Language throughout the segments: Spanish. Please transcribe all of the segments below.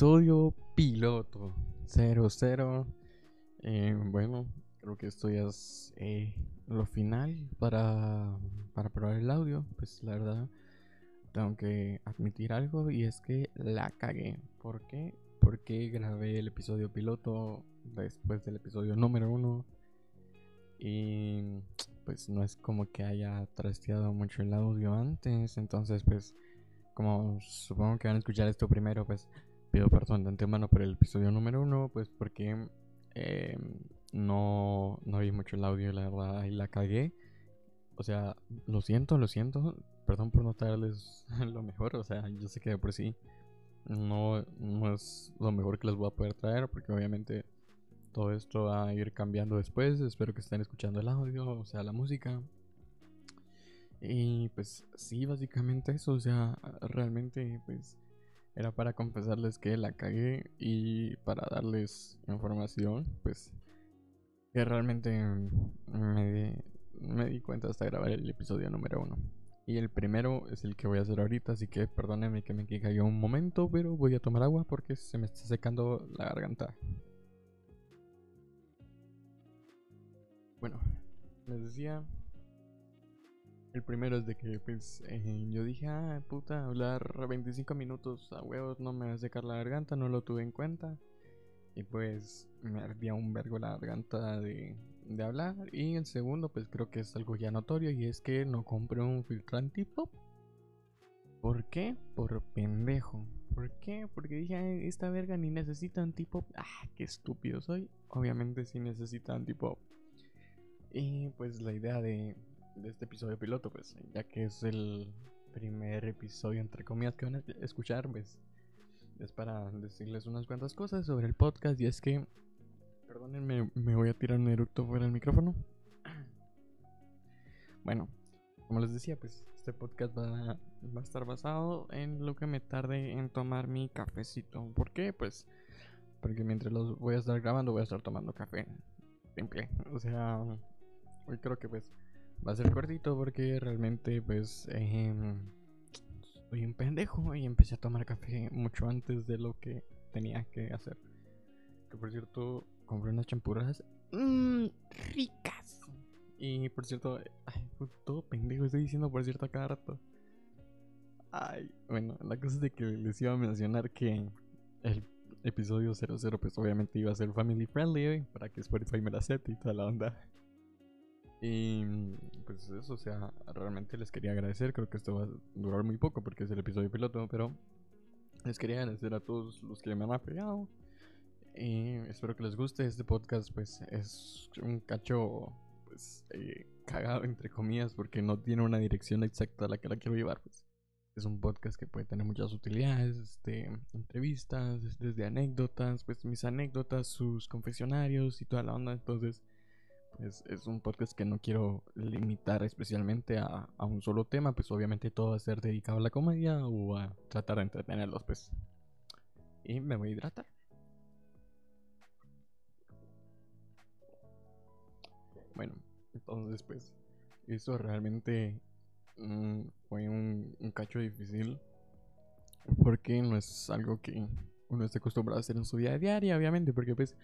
episodio piloto 00. Eh, bueno, creo que esto ya es eh, lo final para, para probar el audio. Pues la verdad, tengo que admitir algo y es que la cagué. ¿Por qué? Porque grabé el episodio piloto después del episodio número 1. Y pues no es como que haya trasteado mucho el audio antes. Entonces, pues, como supongo que van a escuchar esto primero, pues pido perdón de antemano por el episodio número 1. Pues porque eh, no, no vi mucho el audio, la verdad, y la cagué. O sea, lo siento, lo siento. Perdón por no traerles lo mejor. O sea, yo sé que de por sí no, no es lo mejor que les voy a poder traer. Porque obviamente todo esto va a ir cambiando después. Espero que estén escuchando el audio, o sea, la música. Y pues sí, básicamente eso. O sea, realmente pues era para confesarles que la cagué y para darles información, pues que realmente me, me di cuenta hasta grabar el episodio número uno. Y el primero es el que voy a hacer ahorita, así que perdónenme que me cayó un momento, pero voy a tomar agua porque se me está secando la garganta. Bueno, les decía. El primero es de que, pues, eh, yo dije, ah, puta, hablar 25 minutos a huevos no me va a secar la garganta, no lo tuve en cuenta. Y pues, me ardía un vergo la garganta de, de hablar. Y el segundo, pues, creo que es algo ya notorio y es que no compré un filtrante pop. ¿Por qué? Por pendejo. ¿Por qué? Porque dije, esta verga ni necesita antipop. Ah, qué estúpido soy. Obviamente sí necesita antipop. Y pues la idea de, este episodio piloto, pues ya que es el primer episodio entre comillas que van a escuchar, pues es para decirles unas cuantas cosas sobre el podcast y es que, perdónenme, me voy a tirar un eructo fuera del micrófono. Bueno, como les decía, pues este podcast va, va, a estar basado en lo que me tarde en tomar mi cafecito. ¿Por qué? Pues porque mientras los voy a estar grabando voy a estar tomando café. Simple. O sea, Hoy creo que pues va a ser cortito porque realmente pues eh, soy un pendejo y empecé a tomar café mucho antes de lo que tenía que hacer. Que por cierto, compré unas champuras mmm, ricas. Y por cierto, ay, todo pendejo estoy diciendo por cierto cada rato. Ay, bueno, la cosa es de que les iba a mencionar que el episodio 00 pues obviamente iba a ser family friendly para que Spotify me la acepte y toda la onda. Y pues eso, o sea, realmente les quería agradecer. Creo que esto va a durar muy poco porque es el episodio piloto, pero les quería agradecer a todos los que me han apoyado. Y espero que les guste. Este podcast, pues, es un cacho, pues, eh, cagado entre comillas, porque no tiene una dirección exacta a la que la quiero llevar, pues. Es un podcast que puede tener muchas utilidades, este, entrevistas, desde anécdotas, pues mis anécdotas, sus confesionarios y toda la onda. Entonces, es, un podcast que no quiero limitar especialmente a, un solo tema, pues obviamente todo va a ser dedicado a la comedia o a tratar de entretenerlos, pues. Y me voy a hidratar. Bueno, entonces pues eso realmente mm, fue un, un, cacho difícil porque no es algo que uno esté acostumbrado a hacer en su vida diaria, obviamente, porque pues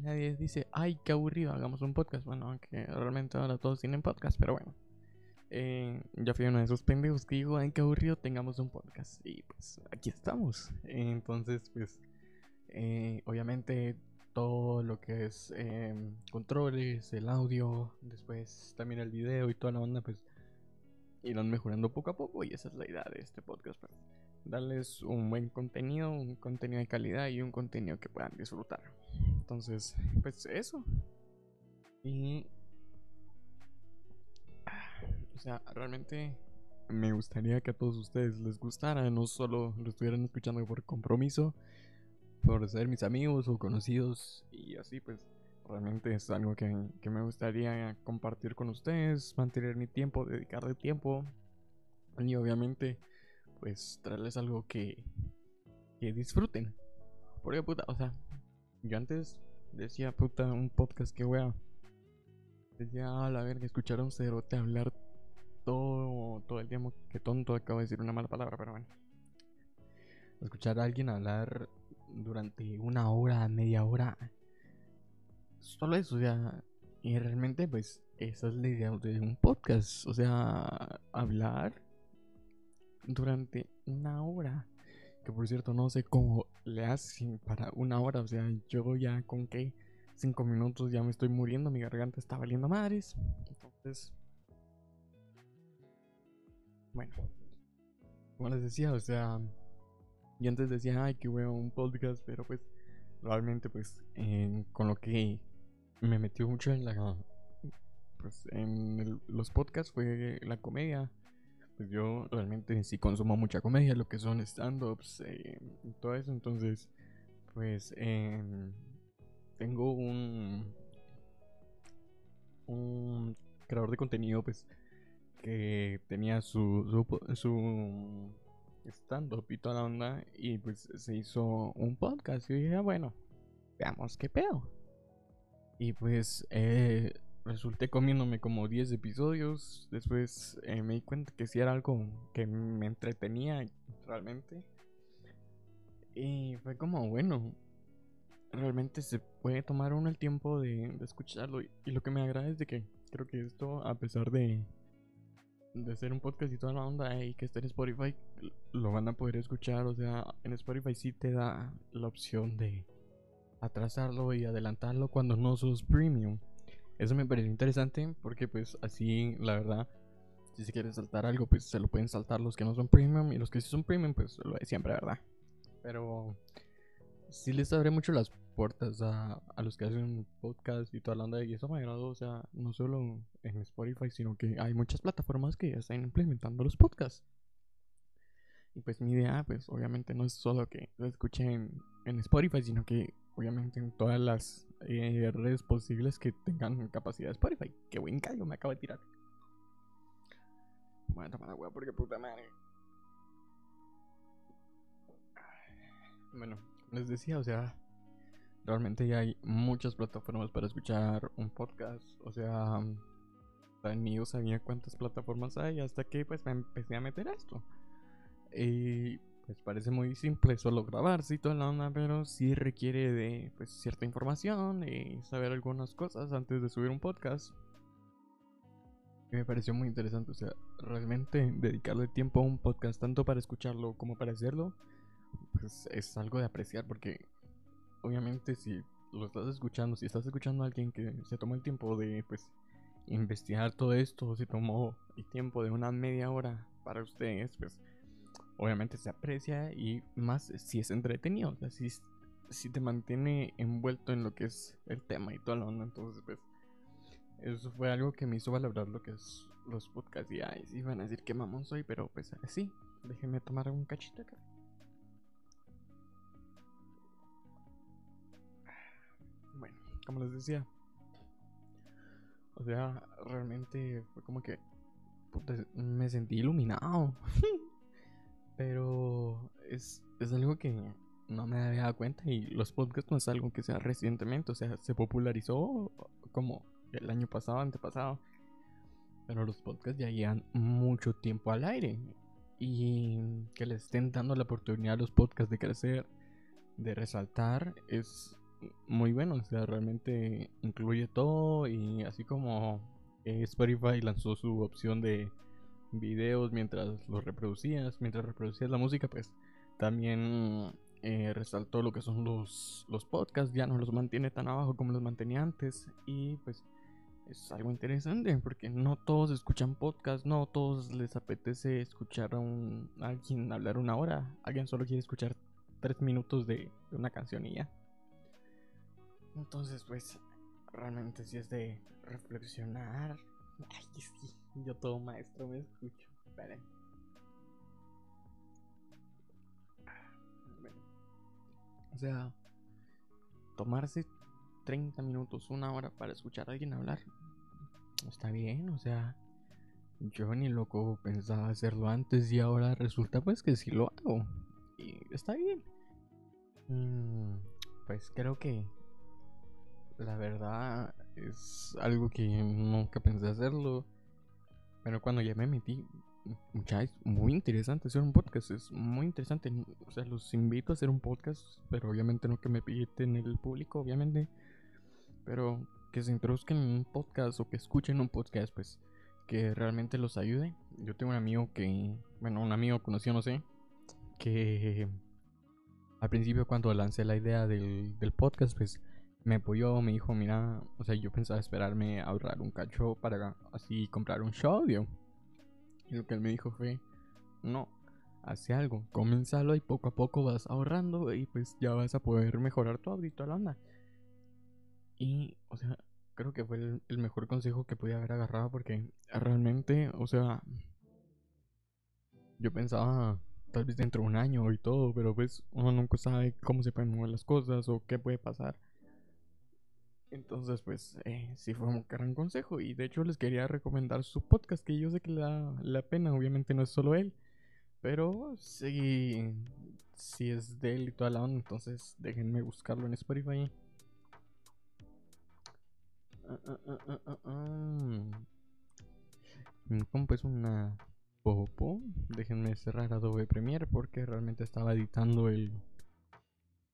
nadie dice, ay, qué aburrido, hagamos un podcast. Bueno, aunque realmente ahora todos tienen podcast, pero bueno. Eh, ya fui uno de esos pendejos que digo, ay, qué aburrido, tengamos un podcast. Y pues aquí estamos. entonces, pues, eh, obviamente todo lo que es em, controles, el audio, después también el video y toda la onda, pues irán mejorando poco a poco. Y esa es la idea de este podcast. Pues, darles un buen contenido, un contenido de calidad y un contenido que puedan disfrutar. Entonces, pues eso. Y... O sea, realmente me gustaría que a todos ustedes les gustara, no solo lo estuvieran escuchando por compromiso, por ser mis amigos o conocidos y así, pues realmente es algo que, que me gustaría compartir con ustedes, mantener mi tiempo, dedicarle tiempo y obviamente pues traerles algo que, que disfruten. Porque puta, o sea, yo antes decía, puta, un podcast que wea. Decía, a la verga, escuchar a un cerote hablar todo, todo el tiempo. Que tonto, acabo de decir una mala palabra, pero bueno. escuchar a alguien hablar durante una hora, media hora. Solo eso, o sea, y realmente pues esa es la idea de un podcast, o sea, hablar durante una hora. Que por cierto, no sé cómo le hacen para una hora, o sea, yo ya con que cinco minutos ya me estoy muriendo, mi garganta está valiendo madres. Entonces, bueno, como les decía, o sea, y antes decía, ay, que huevo un podcast, pero pues realmente pues con lo que me metió mucho en la pues en los podcasts fue la comedia. Pues yo realmente sí consumo mucha comedia, lo que son stand-ups eh, y todo eso. Entonces, pues em, tengo un creador de contenido pues que tenía su su, su stand-up y toda la onda. Y pues se hizo un podcast. Y dije, ah, bueno, veamos qué pedo. Y pues eh, resulté comiéndome como 10 episodios. Después eh, me di cuenta que sí era algo que me entretenía realmente. Y fue como, bueno, realmente se puede tomar uno el tiempo de, escucharlo. Y, lo que me agrada es de que creo que esto, a pesar de de hacer un podcast y toda la onda y que esté en Spotify, lo van a poder escuchar. O sea, en Spotify sí te da la opción de atrasarlo y adelantarlo cuando no sos premium. Eso me parece interesante porque pues así, la verdad, si se quiere saltar algo, pues se lo pueden saltar los que no son premium y los que sí son premium, pues lo de siempre, ¿verdad? Pero sí les abre mucho las puertas a, a, los que hacen podcast y toda la onda. Y eso me agradó, o sea, no solo en Spotify, sino que hay muchas plataformas que ya están implementando los podcasts. Y pues mi idea, pues obviamente no es solo que lo escuchen en Spotify, sino que obviamente en todas las eh, redes posibles que tengan capacidad de Spotify. Qué buen callo me acabo de tirar. Voy a tomar agua porque puta madre. Bueno, les decía, o sea, realmente ya hay muchas plataformas para escuchar un podcast. O sea, ni yo sabía cuántas plataformas hay hasta que pues me empecé a meter a esto. Y pues parece muy simple solo grabarse y toda la onda, pero sí requiere de pues cierta información y saber algunas cosas antes de subir un podcast. Y me pareció muy interesante, o sea, realmente dedicarle tiempo a un podcast tanto para escucharlo como para hacerlo pues es algo de apreciar porque obviamente si lo estás escuchando, si estás escuchando a alguien que se tomó el tiempo de pues investigar todo esto, se tomó el tiempo de una media hora para ustedes, pues obviamente se aprecia y más si es entretenido, o si, te mantiene envuelto en lo que es el tema y todo lo onda, entonces pues eso fue algo que me hizo valorar lo que es los podcasts y ay, sí van a decir que mamón soy, pero pues sí, déjenme tomar un cachito acá. como les decía. O sea, realmente fue como que me sentí iluminado. Pero es, es algo que no me había dado cuenta y los podcasts no es algo que sea recientemente, o sea, se popularizó como el año pasado, antepasado. Pero los podcasts ya llevan mucho tiempo al aire y que le estén dando la oportunidad a los podcasts de crecer, de resaltar, es muy bueno, o sea, realmente incluye todo y así como Spotify lanzó su opción de videos mientras los reproducías, mientras reproducías la música, pues también eh, resaltó lo que son los, los podcasts, ya no los mantiene tan abajo como los mantenía antes y pues es algo interesante porque no todos escuchan podcast, no todos les apetece escuchar a, un, alguien hablar una hora, alguien solo quiere escuchar tres minutos de, una canción y ya. Entonces, pues, realmente sí es de reflexionar. Ay, sí, yo todo maestro me escucho. Esperen. O sea, tomarse 30 minutos, una hora para escuchar a alguien hablar. Está bien, o sea, yo ni loco pensaba hacerlo antes y ahora resulta pues que sí lo hago. Y está bien. Mm, pues creo que la verdad es algo que nunca pensé hacerlo. Pero cuando ya me metí, muchachos, muy interesante hacer un podcast. Es muy interesante. O sea, los invito a hacer un podcast, pero obviamente no que me en el público, obviamente. Pero que se introduzcan en un podcast o que escuchen un podcast, pues que realmente los ayude. Yo tengo un amigo que, bueno, un amigo conocido, no sé, que al principio cuando lancé la idea del, del podcast, pues me apoyó, me dijo, mira, o sea, yo pensaba esperarme ahorrar un cacho para así comprar un show, Y lo que él me dijo fue, no, hace algo, comenzalo y poco a poco vas ahorrando y pues ya vas a poder mejorar tu audio y la onda. Y, o sea, creo que fue el, mejor consejo que podía haber agarrado porque realmente, o sea, yo pensaba tal vez dentro de un año y todo, pero pues uno nunca sabe cómo se pueden mover las cosas o qué puede pasar. Entonces, pues, eh, sí fue un gran consejo. Y de hecho les quería recomendar su podcast, que yo sé que le da la pena. Obviamente no es solo él. Pero sí, sí es de él y toda la onda. Entonces, déjenme buscarlo en Spotify. Uh, uh, uh, una popo. Déjenme cerrar Adobe Premiere porque realmente estaba editando el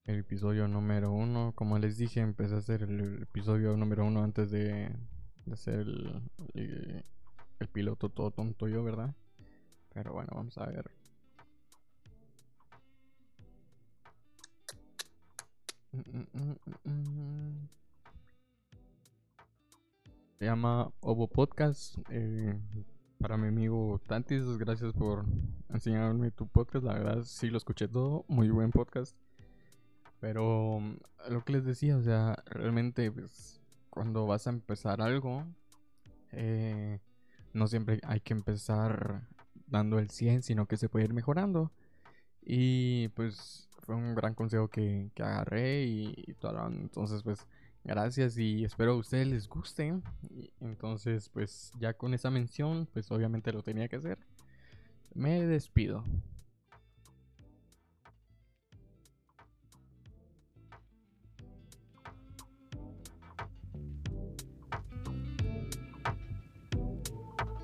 el episodio número uno. Como les dije, empecé a hacer el episodio número uno antes de, hacer el, piloto todo tonto yo, ¿verdad? Pero bueno, vamos a ver. Se llama Ovo Podcast. Eh, para mi amigo Tantis, gracias por enseñarme tu podcast. La verdad, sí lo escuché todo. Muy buen podcast. Pero mm, lo que les decía, o sea, realmente pues cuando vas a empezar algo, eh, no siempre hay que empezar dando el 100, sino que se puede ir mejorando. Y pues fue un gran consejo que, agarré y, todo. Entonces pues gracias y espero a ustedes les guste. entonces pues ya con esa mención, pues obviamente lo tenía que hacer. Me despido.